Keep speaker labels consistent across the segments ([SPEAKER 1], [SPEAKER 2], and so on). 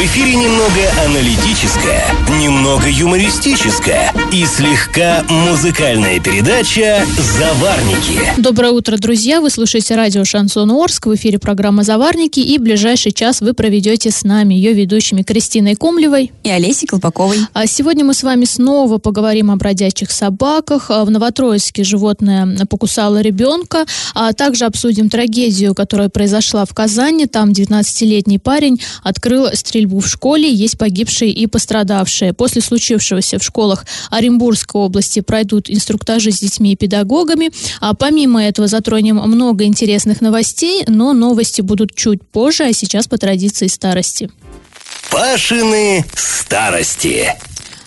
[SPEAKER 1] В эфире немного аналитическая, немного юмористическая и слегка музыкальная передача «Заварники».
[SPEAKER 2] Доброе утро, друзья! Вы слушаете радио «Шансон Орск». В эфире программа «Заварники». И ближайший час вы проведете с нами, ее ведущими Кристиной Комлевой
[SPEAKER 3] и Олесей Колпаковой.
[SPEAKER 2] А сегодня мы с вами снова поговорим о бродячих собаках. А в Новотроицке животное покусало ребенка. А также обсудим трагедию, которая произошла в Казани. Там 19-летний парень открыл стрельбу стрельбу в школе, есть погибшие и пострадавшие. После случившегося в школах Оренбургской области пройдут инструктажи с детьми и педагогами. А помимо этого затронем много интересных новостей, но новости будут чуть позже, а сейчас по традиции старости.
[SPEAKER 1] Пашины старости.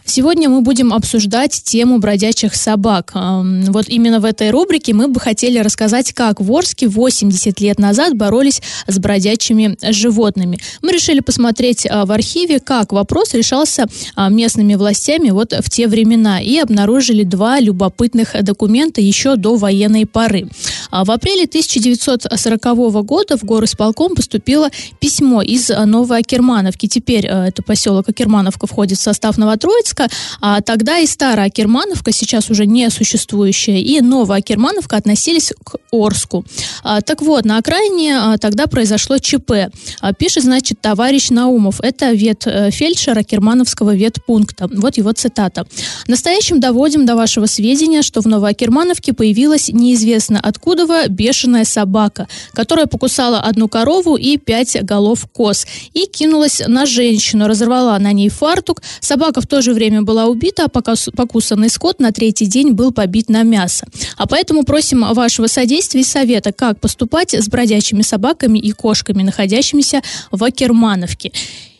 [SPEAKER 2] Сегодня мы будем обсуждать тему бродячих собак. Вот именно в этой рубрике мы бы хотели рассказать, как в Орске 80 лет назад боролись с бродячими животными. Мы решили посмотреть а, в архиве, как вопрос решался а, местными властями вот в те времена и обнаружили два любопытных документа еще до военной поры. А в апреле 1940 года в горосполком поступило письмо из Новоакермановки. Теперь это поселок Акермановка входит в состав Новотроицка, а тогда и старая Акермановка, сейчас уже не существующая, и новая Акермановка относились к Орску. А, так вот, на окраине а, тогда произошло ЧП. А, пишет, значит, товарищ Наумов. Это ветфельдшер Акермановского ветпункта. Вот его цитата. Настоящим доводим до вашего сведения, что в Новоакермановке появилась неизвестно откуда бешеная собака, которая покусала одну корову и пять голов коз и кинулась на женщину, разорвала на ней фартук. Собака в то же время была убита, а покусанный скот на третий день был побит на мясо. А поэтому просим вашего содействия и совета, как поступать с бродячими собаками и кошками, находящимися в Акермановке.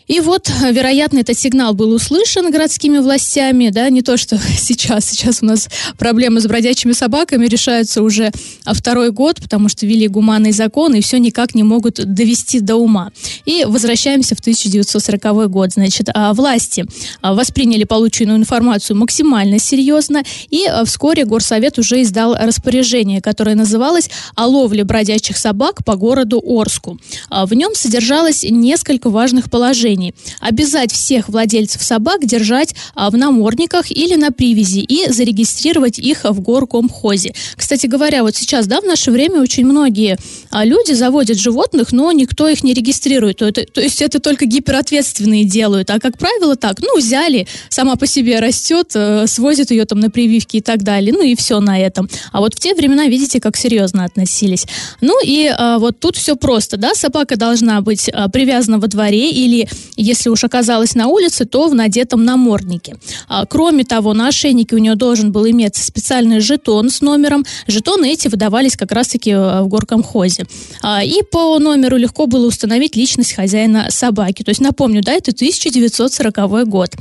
[SPEAKER 2] И вот, вероятно, этот сигнал был услышан городскими властями, да, не то, что сейчас. Сейчас у нас проблемы с бродячими собаками решаются уже второй год, потому что ввели гуманный закон и все никак не могут довести до ума. И возвращаемся в 1940 год. Значит, а, власти а, восприняли полученную информацию максимально серьезно, и а, вскоре Горсовет уже издал распоряжение, которое называлось «О ловле бродячих собак по городу Орску». В нем содержалось несколько важных положений решений. Обязать всех владельцев собак держать а, в намордниках или на привязи и зарегистрировать их в горкомхозе. Кстати говоря, вот сейчас, да, в наше время очень многие а, люди заводят животных, но никто их не регистрирует. То, это, то есть это только гиперответственные делают. А как правило так, ну, взяли, сама по себе растет, э, свозят ее там на прививки и так далее. Ну и все на этом. А вот в те времена, видите, как серьезно относились. Ну и а, вот тут все просто, да, собака должна быть а, привязана во дворе или если уж оказалась на улице, то в надетом наморднике. А, кроме того, на ошейнике у нее должен был иметься специальный жетон с номером. Жетоны эти выдавались как раз-таки э, в горкомхозе. А, и по номеру легко было установить личность хозяина собаки. То есть, напомню, да, это 1940 год.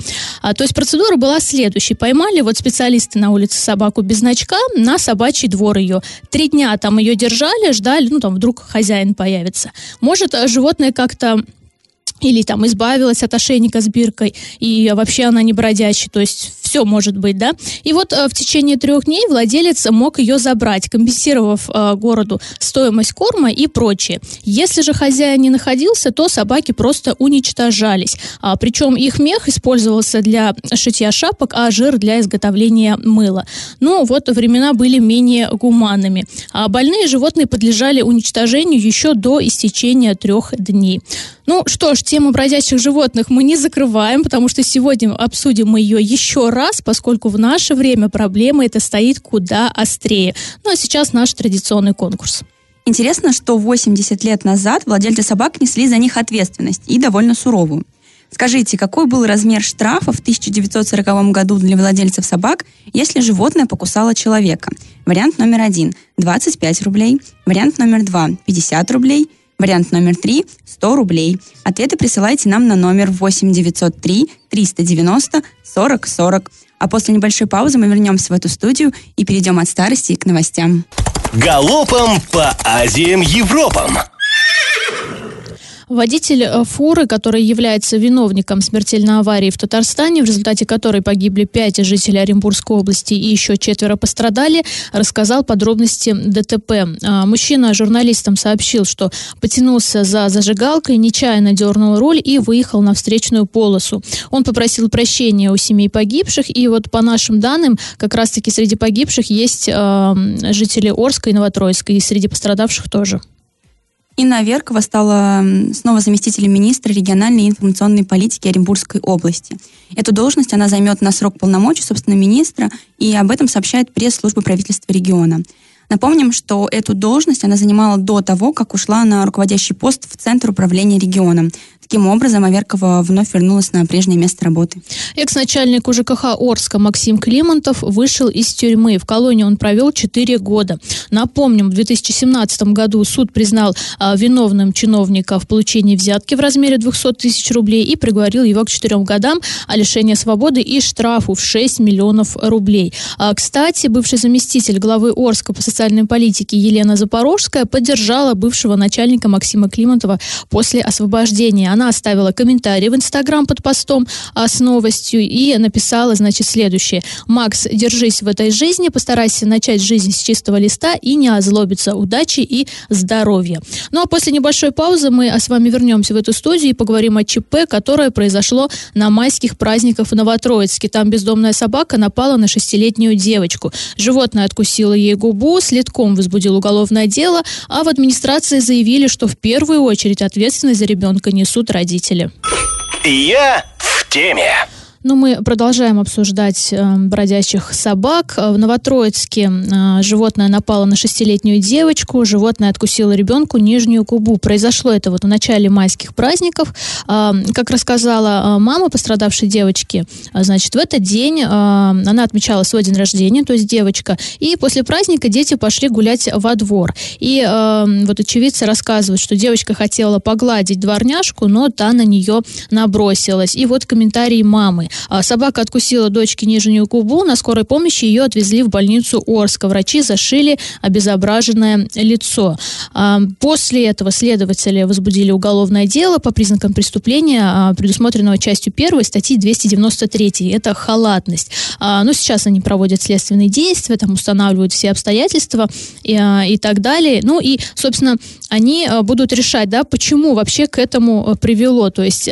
[SPEAKER 2] А, то есть процедура была следующей. Поймали вот специалисты на улице собаку без значка на собачий двор ее. Три дня там ее держали, ждали, ну там вдруг хозяин появится. Может, животное как-то или там избавилась от ошейника с биркой, и вообще она не бродячая, то есть все может быть, да. И вот э, в течение трех дней владелец мог ее забрать, компенсировав э, городу стоимость корма и прочее. Если же хозяин не находился, то собаки просто уничтожались. А, причем их мех использовался для шитья шапок, а жир для изготовления мыла. Ну, вот времена были менее гуманными. А больные животные подлежали уничтожению еще до истечения трех дней. Ну что ж, тему бродячих животных мы не закрываем, потому что сегодня обсудим мы ее еще раз, поскольку в наше время проблема эта стоит куда острее. Ну а сейчас наш традиционный конкурс.
[SPEAKER 3] Интересно, что 80 лет назад владельцы собак несли за них ответственность и довольно суровую. Скажите, какой был размер штрафа в 1940 году для владельцев собак, если животное покусало человека? Вариант номер один – 25 рублей. Вариант номер два – 50 рублей – Вариант номер три – 100 рублей. Ответы присылайте нам на номер 8 903 390 40 40. А после небольшой паузы мы вернемся в эту студию и перейдем от старости к новостям.
[SPEAKER 1] Галопом по Азиям Европам!
[SPEAKER 2] Водитель э, фуры, который является виновником смертельной аварии в Татарстане, в результате которой погибли пять жителей Оренбургской области и еще четверо пострадали, рассказал подробности ДТП. А, мужчина журналистам сообщил, что потянулся за зажигалкой, нечаянно дернул руль и выехал на встречную полосу. Он попросил прощения у семей погибших, и вот по нашим данным, как раз-таки среди погибших есть э, жители Орска и Новотроицка, и среди пострадавших тоже.
[SPEAKER 3] Инна Аверкова стала снова заместителем министра региональной информационной политики Оренбургской области. Эту должность она займет на срок полномочий, собственно, министра, и об этом сообщает пресс-служба правительства региона. Напомним, что эту должность она занимала до того, как ушла на руководящий пост в Центр управления регионом. Таким образом, Аверкова вновь вернулась на прежнее место работы.
[SPEAKER 2] Экс-начальник УЖКХ Орска Максим Климонтов вышел из тюрьмы. В колонии он провел 4 года. Напомним, в 2017 году суд признал а, виновным чиновника в получении взятки в размере 200 тысяч рублей и приговорил его к 4 годам о лишении свободы и штрафу в 6 миллионов рублей. А, кстати, бывший заместитель главы Орска по социальной политике Елена Запорожская поддержала бывшего начальника Максима Климонтова после освобождения. Она она оставила комментарий в Инстаграм под постом а, с новостью и написала, значит, следующее. «Макс, держись в этой жизни, постарайся начать жизнь с чистого листа и не озлобиться. Удачи и здоровья». Ну а после небольшой паузы мы с вами вернемся в эту студию и поговорим о ЧП, которое произошло на майских праздниках в Новотроицке. Там бездомная собака напала на шестилетнюю девочку. Животное откусило ей губу, следком возбудил уголовное дело, а в администрации заявили, что в первую очередь ответственность за ребенка несут родители.
[SPEAKER 1] Я в теме.
[SPEAKER 2] Ну, мы продолжаем обсуждать э, бродячих собак. В Новотроицке э, животное напало на шестилетнюю девочку, животное откусило ребенку нижнюю губу. Произошло это вот в начале майских праздников. Э, как рассказала э, мама пострадавшей девочки, э, значит, в этот день э, она отмечала свой день рождения, то есть девочка, и после праздника дети пошли гулять во двор. И э, вот очевидцы рассказывают, что девочка хотела погладить дворняжку, но та на нее набросилась. И вот комментарии мамы. А, собака откусила дочке нижнюю губу. На скорой помощи ее отвезли в больницу Орска. Врачи зашили обезображенное лицо. А, после этого следователи возбудили уголовное дело по признакам преступления, а, предусмотренного частью 1 статьи 293. Это халатность. Но сейчас они проводят следственные действия, там устанавливают все обстоятельства и, и так далее. Ну и, собственно, они будут решать, да, почему вообще к этому привело. То есть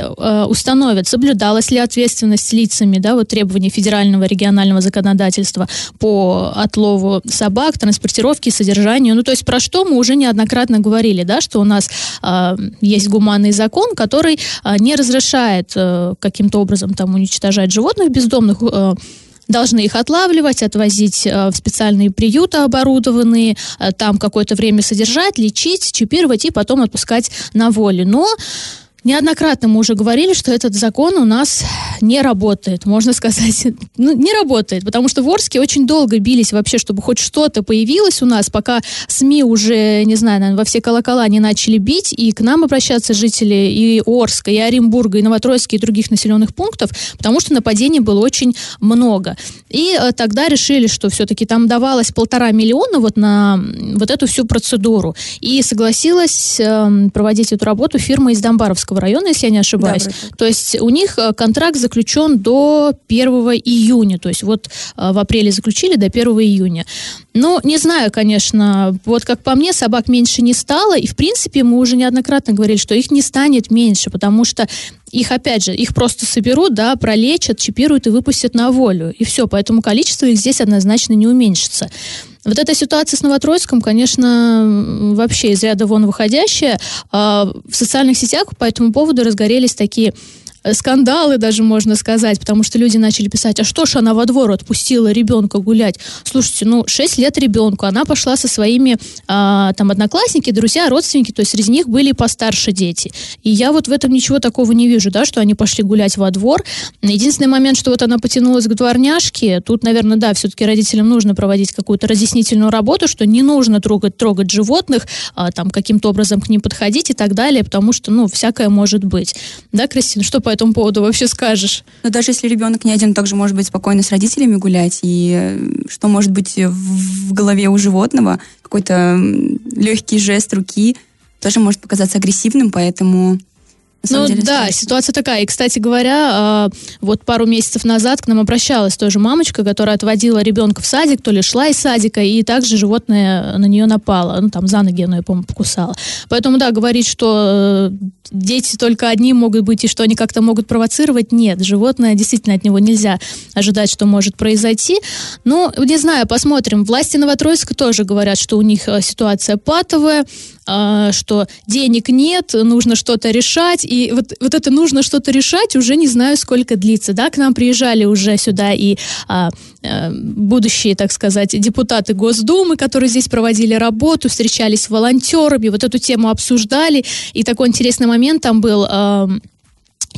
[SPEAKER 2] установят, соблюдалась ли ответственность лицами, да, вот требования федерального регионального законодательства по отлову собак, транспортировке, содержанию. Ну, то есть про что мы уже неоднократно говорили, да, что у нас э, есть гуманный закон, который э, не разрешает э, каким-то образом там уничтожать животных бездомных, э, должны их отлавливать, отвозить в специальные приюты оборудованные, там какое-то время содержать, лечить, чипировать и потом отпускать на волю. Но Неоднократно мы уже говорили, что этот закон у нас не работает, можно сказать, ну, не работает, потому что в Орске очень долго бились вообще, чтобы хоть что-то появилось у нас, пока СМИ уже, не знаю, наверное, во все колокола не начали бить, и к нам обращаться жители и Орска, и Оренбурга, и Новотроицка, и других населенных пунктов, потому что нападений было очень много. И э, тогда решили, что все-таки там давалось полтора миллиона вот на вот эту всю процедуру. И согласилась э, проводить эту работу фирма из Домбаровска Московского района, если я не ошибаюсь. Да, то есть у них э, контракт заключен до 1 июня. То есть вот э, в апреле заключили до 1 июня. Ну, не знаю, конечно, вот как по мне, собак меньше не стало, и в принципе мы уже неоднократно говорили, что их не станет меньше, потому что их, опять же, их просто соберут, да, пролечат, чипируют и выпустят на волю, и все, поэтому количество их здесь однозначно не уменьшится. Вот эта ситуация с Новотроицком, конечно, вообще из ряда вон выходящая. А, в социальных сетях по этому поводу разгорелись такие скандалы даже можно сказать, потому что люди начали писать, а что ж она во двор отпустила ребенка гулять? Слушайте, ну 6 лет ребенку, она пошла со своими а, там одноклассники, друзья, родственники, то есть среди них были постарше дети. И я вот в этом ничего такого не вижу, да, что они пошли гулять во двор. Единственный момент, что вот она потянулась к дворняжке, тут, наверное, да, все-таки родителям нужно проводить какую-то разъяснительную работу, что не нужно трогать, трогать животных, а, там каким-то образом к ним подходить и так далее, потому что, ну, всякое может быть. Да, Кристина, что по этому поводу вообще скажешь?
[SPEAKER 3] Но даже если ребенок не один, также может быть спокойно с родителями гулять. И э, что может быть в голове у животного? Какой-то легкий жест руки тоже может показаться агрессивным, поэтому
[SPEAKER 2] ну деле, да, страшно. ситуация такая. И, кстати говоря, а, вот пару месяцев назад к нам обращалась тоже мамочка, которая отводила ребенка в садик, то ли шла из садика, и также животное на нее напало. Ну, там за ноги оно, я помню, покусало. Поэтому, да, говорить, что э, дети только одни могут быть, и что они как-то могут провоцировать, нет. Животное, действительно, от него нельзя ожидать, что может произойти. Ну, не знаю, посмотрим. Власти Новотроицка тоже говорят, что у них э, ситуация патовая, а, что денег нет, нужно что-то решать, и вот, вот это нужно что-то решать уже не знаю, сколько длится, да, к нам приезжали уже сюда и а, а, будущие, так сказать, депутаты Госдумы, которые здесь проводили работу, встречались с волонтерами, вот эту тему обсуждали, и такой интересный момент там был... А,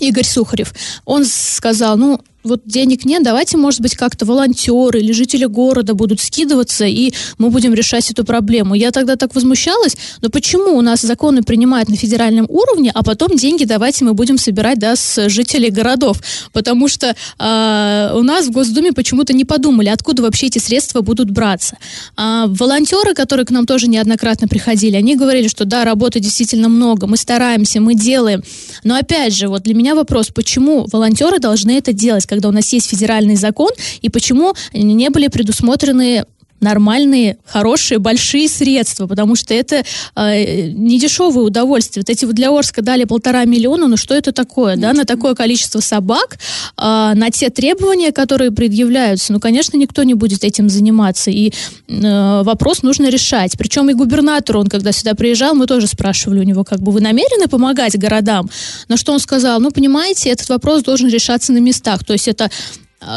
[SPEAKER 2] Игорь Сухарев, он сказал, ну, вот денег нет, давайте, может быть, как-то волонтеры или жители города будут скидываться, и мы будем решать эту проблему. Я тогда так возмущалась, но почему у нас законы принимают на федеральном уровне, а потом деньги давайте мы будем собирать, да, с жителей городов? Потому что э, у нас в Госдуме почему-то не подумали, откуда вообще эти средства будут браться. А волонтеры, которые к нам тоже неоднократно приходили, они говорили, что да, работы действительно много, мы стараемся, мы делаем. Но опять же, вот для меня вопрос, почему волонтеры должны это делать? Когда у нас есть федеральный закон, и почему не были предусмотрены нормальные, хорошие, большие средства, потому что это э, не дешевое удовольствие. Вот эти вот для Орска дали полтора миллиона, ну что это такое, да, на такое количество собак, э, на те требования, которые предъявляются, ну, конечно, никто не будет этим заниматься, и э, вопрос нужно решать. Причем и губернатор, он когда сюда приезжал, мы тоже спрашивали у него, как бы вы намерены помогать городам? На что он сказал, ну, понимаете, этот вопрос должен решаться на местах, то есть это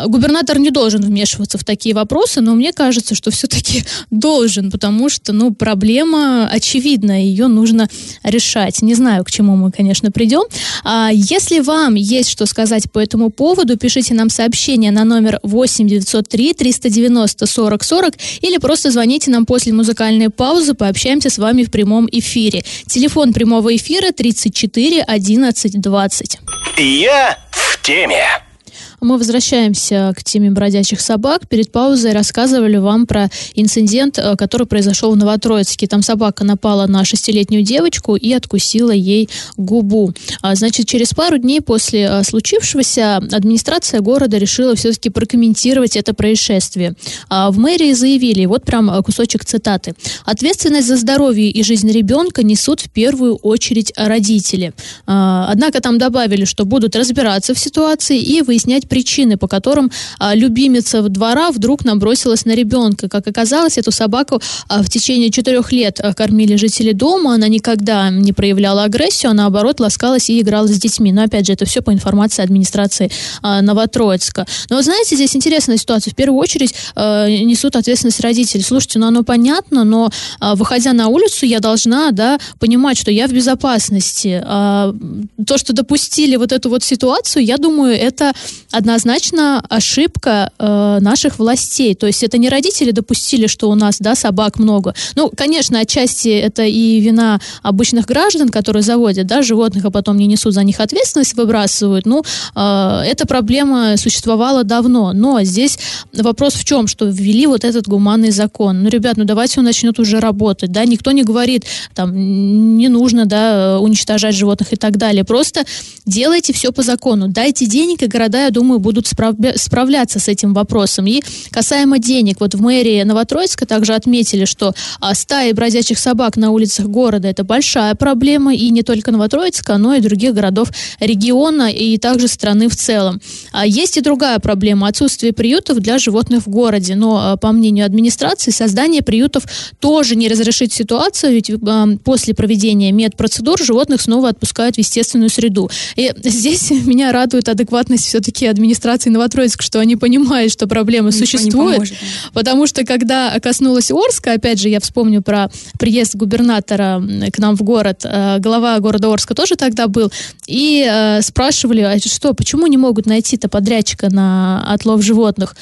[SPEAKER 2] губернатор не должен вмешиваться в такие вопросы, но мне кажется, что все-таки должен, потому что, ну, проблема очевидна, ее нужно решать. Не знаю, к чему мы, конечно, придем. А если вам есть что сказать по этому поводу, пишите нам сообщение на номер 8 903 390 40 40 или просто звоните нам после музыкальной паузы, пообщаемся с вами в прямом эфире. Телефон прямого эфира 34 11 20.
[SPEAKER 1] Я в теме.
[SPEAKER 2] Мы возвращаемся к теме бродячих собак. Перед паузой рассказывали вам про инцидент, э, который произошел в Новотроицке. Там собака напала на шестилетнюю девочку и откусила ей губу. А, значит, через пару дней после э, случившегося администрация города решила все-таки прокомментировать это происшествие. А, в мэрии заявили, вот прям э, кусочек цитаты. Ответственность за здоровье и жизнь ребенка несут в первую очередь родители. А, однако там добавили, что будут разбираться в ситуации и выяснять причины, по которым а, любимица двора вдруг набросилась на ребенка. Как оказалось, эту собаку а, в течение четырех лет а, кормили жители дома, она никогда не проявляла агрессию, а наоборот ласкалась и играла с детьми. Но опять же, это все по информации администрации Новотроицка. Но знаете, здесь интересная ситуация. В первую очередь несут ответственность родители. Слушайте, ну оно понятно, но выходя на улицу, я должна, да, понимать, что я в безопасности. То, что допустили вот эту вот ситуацию, я думаю, это однозначно ошибка э, наших властей. То есть это не родители допустили, что у нас да, собак много. Ну, конечно, отчасти это и вина обычных граждан, которые заводят да, животных, а потом не несут за них ответственность, выбрасывают. Ну, э, эта проблема существовала давно. Но здесь вопрос в чем? Что ввели вот этот гуманный закон. Ну, ребят, ну давайте он начнет уже работать. Да? Никто не говорит, там, не нужно да, уничтожать животных и так далее. Просто делайте все по закону. Дайте денег, и города, я думаю, будут справля- справляться с этим вопросом. И касаемо денег, вот в мэрии Новотроицка также отметили, что а, стаи бродячих собак на улицах города – это большая проблема, и не только Новотроицка, но и других городов региона и также страны в целом. А есть и другая проблема – отсутствие приютов для животных в городе. Но, а, по мнению администрации, создание приютов тоже не разрешит ситуацию, ведь а, после проведения медпроцедур животных снова отпускают в естественную среду. И здесь меня радует адекватность все-таки администрации Новотроицка, что они понимают, что проблема Ничего существует. Потому что когда коснулась Орска, опять же, я вспомню про приезд губернатора к нам в город, э, глава города Орска тоже тогда был, и э, спрашивали, а что, почему не могут найти-то подрядчика на отлов животных?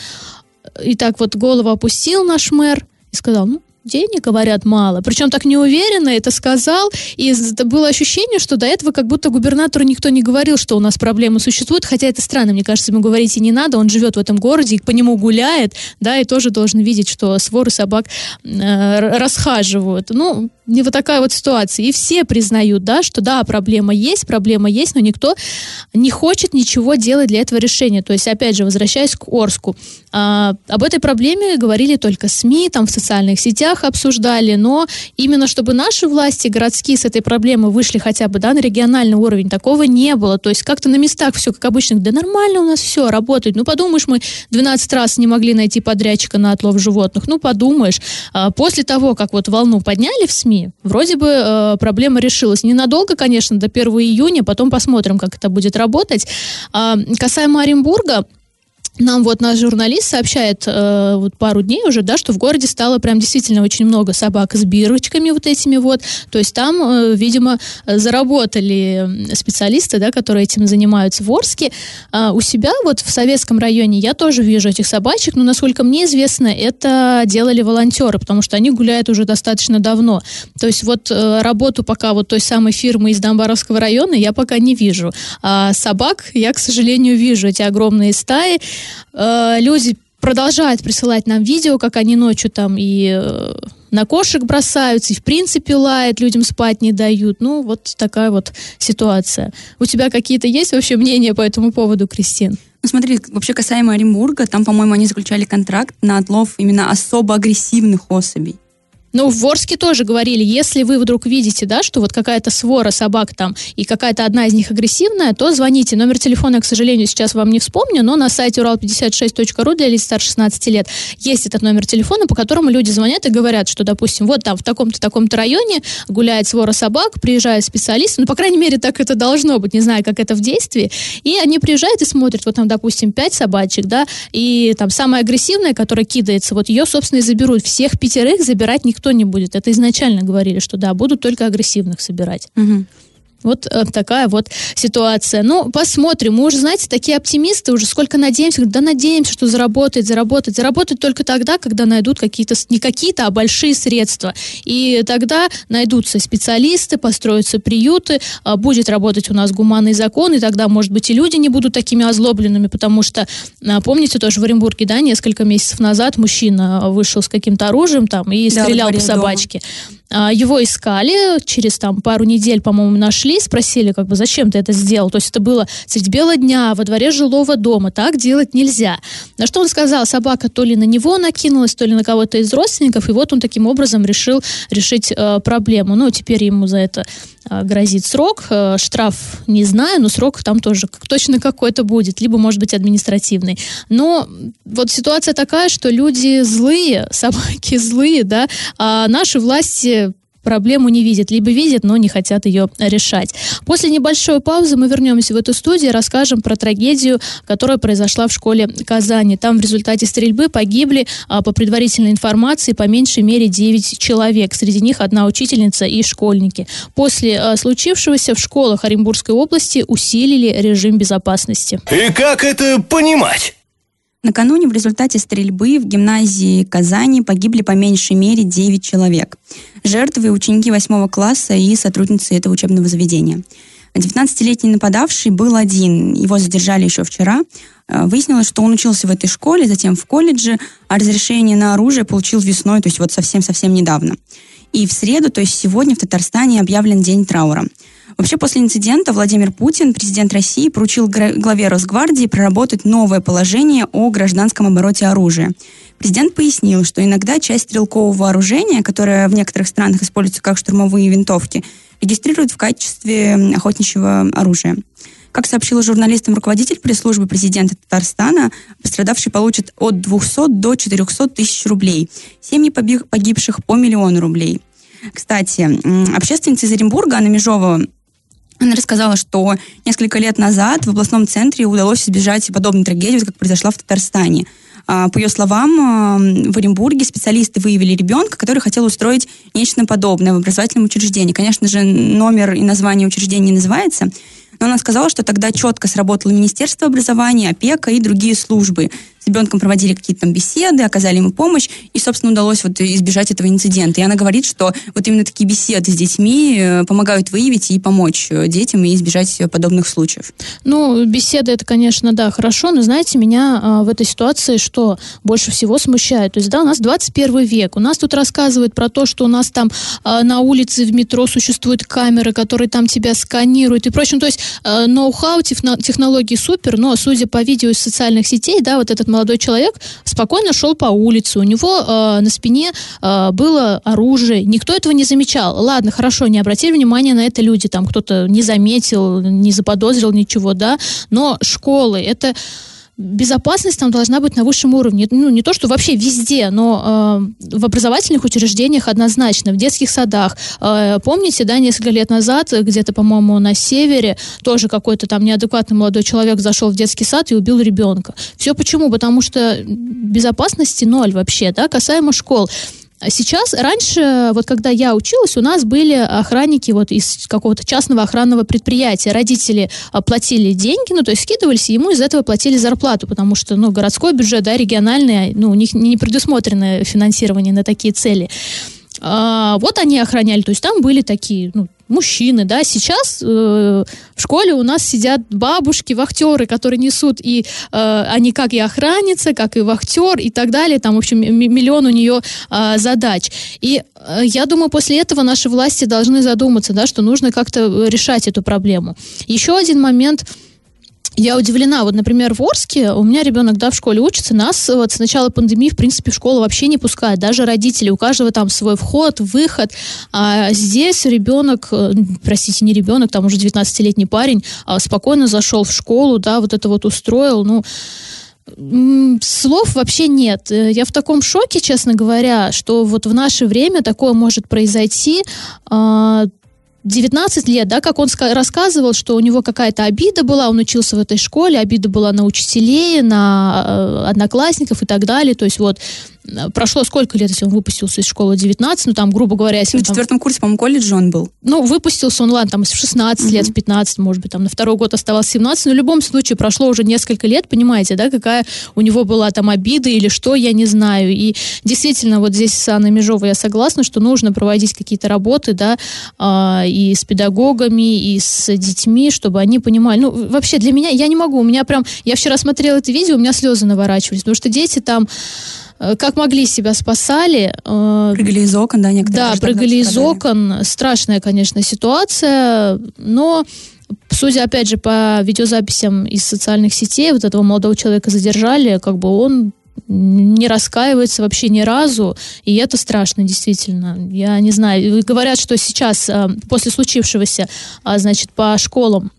[SPEAKER 2] И так вот голову опустил наш мэр и сказал, ну, денег, говорят, мало. Причем так неуверенно это сказал, и было ощущение, что до этого как будто губернатору никто не говорил, что у нас проблемы существуют, хотя это странно, мне кажется, ему говорить и не надо, он живет в этом городе, и по нему гуляет, да, и тоже должен видеть, что своры собак э, расхаживают. Ну, не вот такая вот ситуация. И все признают, да, что да, проблема есть, проблема есть, но никто не хочет ничего делать для этого решения. То есть, опять же, возвращаясь к Орску, а, об этой проблеме говорили только СМИ, там в социальных сетях обсуждали, но именно чтобы наши власти городские с этой проблемой вышли хотя бы да, на региональный уровень, такого не было. То есть как-то на местах все как обычно, да нормально у нас все работает. Ну подумаешь, мы 12 раз не могли найти подрядчика на отлов животных. Ну подумаешь. А, после того, как вот волну подняли в СМИ, вроде бы э, проблема решилась. Ненадолго, конечно, до 1 июня, потом посмотрим, как это будет работать. А, касаемо Оренбурга, нам вот наш журналист сообщает э, вот пару дней уже, да, что в городе стало прям действительно очень много собак с бирочками вот этими вот. То есть там, э, видимо, заработали специалисты, да, которые этим занимаются в Орске. А у себя вот в Советском районе я тоже вижу этих собачек, но, насколько мне известно, это делали волонтеры, потому что они гуляют уже достаточно давно. То есть вот э, работу пока вот той самой фирмы из Домбаровского района я пока не вижу. А собак я, к сожалению, вижу, эти огромные стаи. Э, люди продолжают присылать нам видео, как они ночью там и э, на кошек бросаются, и в принципе лают, людям спать не дают. Ну, вот такая вот ситуация. У тебя какие-то есть вообще мнения по этому поводу, Кристин?
[SPEAKER 3] Ну, смотри, вообще касаемо Оренбурга, там, по-моему, они заключали контракт на отлов именно особо агрессивных особей.
[SPEAKER 2] Ну, в Ворске тоже говорили, если вы вдруг видите, да, что вот какая-то свора собак там, и какая-то одна из них агрессивная, то звоните. Номер телефона, к сожалению, сейчас вам не вспомню, но на сайте урал56.ру для лиц старше 16 лет есть этот номер телефона, по которому люди звонят и говорят, что, допустим, вот там в таком-то, таком-то районе гуляет свора собак, приезжают специалисты, ну, по крайней мере, так это должно быть, не знаю, как это в действии, и они приезжают и смотрят, вот там, допустим, пять собачек, да, и там самая агрессивная, которая кидается, вот ее, собственно, и заберут. Всех пятерых забирать никто никто не будет. Это изначально говорили, что да, будут только агрессивных собирать. Угу. Вот э, такая вот ситуация. Ну, посмотрим. Мы уже, знаете, такие оптимисты, уже сколько надеемся. Да надеемся, что заработает, заработает. Заработает только тогда, когда найдут какие-то, не какие-то, а большие средства. И тогда найдутся специалисты, построятся приюты, а будет работать у нас гуманный закон, и тогда, может быть, и люди не будут такими озлобленными, потому что, а, помните, тоже в Оренбурге, да, несколько месяцев назад мужчина вышел с каким-то оружием там и да, стрелял по собачке. Дома. А, его искали, через там пару недель, по-моему, нашли, спросили, как бы, зачем ты это сделал. То есть это было средь бела дня, во дворе жилого дома. Так делать нельзя. На что он сказал, собака то ли на него накинулась, то ли на кого-то из родственников, и вот он таким образом решил решить э, проблему. Ну, теперь ему за это грозит срок. Э, штраф не знаю, но срок там тоже точно какой-то будет, либо, может быть, административный. Но вот ситуация такая, что люди злые, собаки злые, да, а наши власти проблему не видят, либо видят, но не хотят ее решать. После небольшой паузы мы вернемся в эту студию и расскажем про трагедию, которая произошла в школе Казани. Там в результате стрельбы погибли, а, по предварительной информации, по меньшей мере 9 человек. Среди них одна учительница и школьники. После а, случившегося в школах Оренбургской области усилили режим безопасности.
[SPEAKER 1] И как это понимать?
[SPEAKER 3] Накануне в результате стрельбы в гимназии Казани погибли по меньшей мере 9 человек. Жертвы – ученики 8 класса и сотрудницы этого учебного заведения. 19-летний нападавший был один. Его задержали еще вчера. Э, выяснилось, что он учился в этой школе, затем в колледже, а разрешение на оружие получил весной, то есть вот совсем-совсем недавно. И в среду, то есть сегодня в Татарстане объявлен день траура. Вообще, после инцидента Владимир Путин, президент России, поручил главе Росгвардии проработать новое положение о гражданском обороте оружия. Президент пояснил, что иногда часть стрелкового вооружения, которое в некоторых странах используется как штурмовые винтовки, регистрируют в качестве охотничьего оружия. Как сообщила журналистам руководитель пресс-службы президента Татарстана, пострадавший получит от 200 до 400 тысяч рублей. Семьи погибших по миллиону рублей. Кстати, общественница из Оренбурга, Анна Межова, она рассказала, что несколько лет назад в областном центре удалось избежать подобной трагедии, как произошла в Татарстане. А, по ее словам, в Оренбурге специалисты выявили ребенка, который хотел устроить нечто подобное в образовательном учреждении. Конечно же, номер и название учреждения не называется, но она сказала, что тогда четко сработало Министерство образования, опека и другие службы. С ребенком проводили какие-то там беседы, оказали ему помощь, и, собственно, удалось вот избежать этого инцидента. И она говорит, что вот именно такие беседы с детьми э, помогают выявить и помочь э, детям и избежать подобных случаев.
[SPEAKER 2] Ну, беседы это, конечно, да, хорошо, но, знаете, меня а, в этой ситуации что больше всего смущает? То есть, да, у нас 21 век, у нас тут рассказывают про то, что у нас там а, на улице в метро существуют камеры, которые там тебя сканируют и прочее. То есть, ноу-хау, технологии супер, но, судя по видео из социальных сетей, да, вот этот молодой человек спокойно шел по улице, у него э, на спине э, было оружие, никто этого не замечал. Ладно, хорошо, не обратили внимания на это люди, там кто-то не заметил, не заподозрил ничего, да, но школы, это безопасность там должна быть на высшем уровне. Ну, не то, что вообще везде, но э, в образовательных учреждениях однозначно, в детских садах. Э, помните, да, несколько лет назад, где-то, по-моему, на севере, тоже какой-то там неадекватный молодой человек зашел в детский сад и убил ребенка. Все почему? Потому что безопасности ноль вообще, да, касаемо школ. Сейчас, раньше, вот когда я училась, у нас были охранники вот из какого-то частного охранного предприятия. Родители а, платили деньги, ну, то есть скидывались, и ему из этого платили зарплату, потому что, ну, городской бюджет, да, региональный, ну, у них не предусмотрено финансирование на такие цели. А, вот они охраняли, то есть там были такие, ну, мужчины, да, сейчас э, школе у нас сидят бабушки, вахтеры, которые несут, и э, они как и охранница, как и вахтер и так далее, там, в общем, миллион у нее э, задач. И э, я думаю, после этого наши власти должны задуматься, да, что нужно как-то решать эту проблему. Еще один момент – я удивлена. Вот, например, в Орске у меня ребенок, да, в школе учится, нас вот с начала пандемии, в принципе, в школу вообще не пускают. Даже родители, у каждого там свой вход, выход. А здесь ребенок, э, простите, не ребенок, там уже 19-летний парень, а спокойно зашел в школу, да, вот это вот устроил, ну, Слов вообще нет. Э, я в таком шоке, честно говоря, что вот в наше время такое может произойти. А, 19 лет, да, как он рассказывал, что у него какая-то обида была, он учился в этой школе, обида была на учителей, на э, одноклассников и так далее. То есть вот прошло сколько лет, если он выпустился из школы 19, ну там, грубо говоря, если...
[SPEAKER 3] На четвертом курсе, по-моему, колледж он был.
[SPEAKER 2] Ну, выпустился он, ладно, там, в 16 угу. лет, в 15, может быть, там, на второй год оставался 17, но в любом случае прошло уже несколько лет, понимаете, да, какая у него была там обида или что, я не знаю. И действительно, вот здесь с Анной Межовой я согласна, что нужно проводить какие-то работы, да, э, и с педагогами, и с детьми, чтобы они понимали. Ну, вообще, для меня, я не могу, у меня прям, я вчера смотрела это видео, у меня слезы наворачивались, потому что дети там как могли себя спасали.
[SPEAKER 3] Э, прыгали из окон, да, некоторые.
[SPEAKER 2] Да, прыгали из окон. Страшная, конечно, ситуация, но Судя, опять же, по видеозаписям из социальных сетей, вот этого молодого человека задержали, как бы он не раскаивается вообще ни разу, и это страшно, действительно. Я не знаю, говорят, что сейчас, э, после случившегося, значит, по школам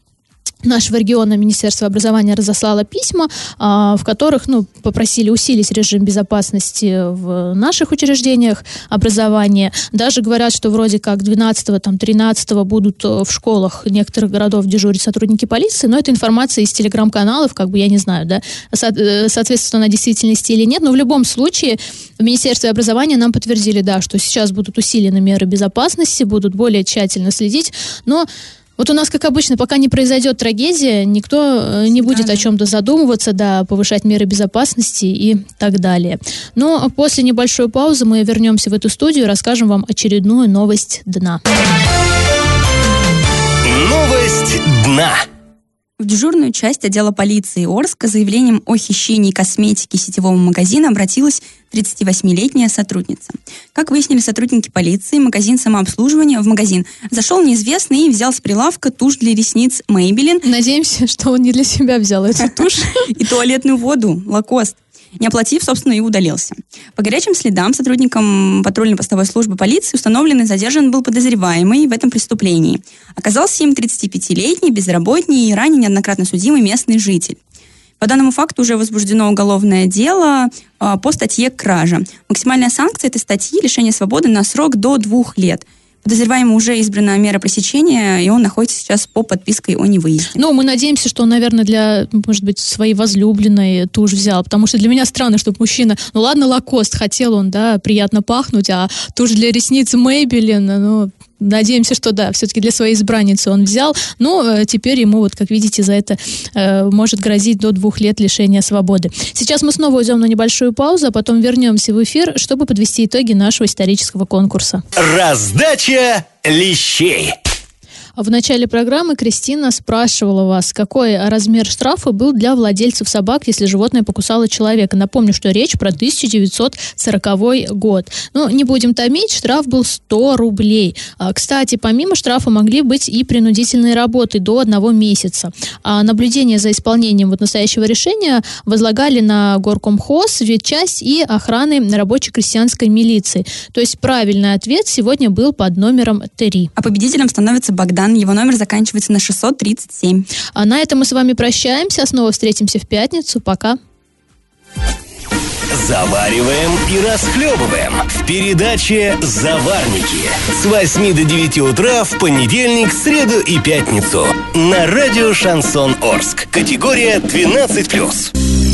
[SPEAKER 2] нашего региона Министерство образования разослало письма, а, в которых ну, попросили усилить режим безопасности в наших учреждениях образования. Даже говорят, что вроде как 12-13 будут э, в школах некоторых городов дежурить сотрудники полиции, но это информация из телеграм-каналов, как бы я не знаю, да, э, соответственно, на действительности или нет, но в любом случае в Министерстве образования нам подтвердили, да, что сейчас будут усилены меры безопасности, будут более тщательно следить, но вот у нас, как обычно, пока не произойдет трагедия, никто э, не будет о чем-то задумываться, да, повышать меры безопасности и так далее. Но после небольшой паузы мы вернемся в эту студию и расскажем вам очередную новость дна.
[SPEAKER 1] Новость дна.
[SPEAKER 3] В дежурную часть отдела полиции Орска с заявлением о хищении косметики сетевого магазина обратилась 38-летняя сотрудница. Как выяснили сотрудники полиции, магазин самообслуживания в магазин зашел неизвестный и взял с прилавка тушь для ресниц Maybelline.
[SPEAKER 2] Надеемся, что он не для себя взял эту тушь.
[SPEAKER 3] И туалетную воду Лакост не оплатив, собственно, и удалился. По горячим следам сотрудникам патрульно-постовой службы полиции установлен и задержан был подозреваемый в этом преступлении. Оказался им 35-летний, безработный и ранее неоднократно судимый местный житель. По данному факту уже возбуждено уголовное дело а, по статье «Кража». Максимальная санкция этой статьи – лишение свободы на срок до двух лет – Подозреваемому уже избрана мера пресечения, и он находится сейчас по подписке о невыезде.
[SPEAKER 2] Ну, мы надеемся, что он, наверное, для, может быть, своей возлюбленной тушь взял, потому что для меня странно, чтобы мужчина, ну ладно, Лакост, хотел он, да, приятно пахнуть, а тушь для ресниц Мейбелин, ну, надеемся, что да, все-таки для своей избранницы он взял. Но теперь ему, вот как видите, за это может грозить до двух лет лишения свободы. Сейчас мы снова уйдем на небольшую паузу, а потом вернемся в эфир, чтобы подвести итоги нашего исторического конкурса.
[SPEAKER 1] Раздача лещей.
[SPEAKER 2] В начале программы Кристина спрашивала вас, какой размер штрафа был для владельцев собак, если животное покусало человека. Напомню, что речь про 1940 год. Ну, не будем томить, штраф был 100 рублей. А, кстати, помимо штрафа могли быть и принудительные работы до одного месяца. А наблюдение за исполнением вот настоящего решения возлагали на горкомхоз, ветчасть и охраны рабочей крестьянской милиции. То есть правильный ответ сегодня был под номером 3.
[SPEAKER 3] А победителем становится Богдан Богдан. Его номер заканчивается на 637.
[SPEAKER 2] А на этом мы с вами прощаемся. Снова встретимся в пятницу. Пока.
[SPEAKER 1] Завариваем и расхлебываем в передаче «Заварники» с 8 до 9 утра в понедельник, среду и пятницу на радио «Шансон Орск». Категория 12+.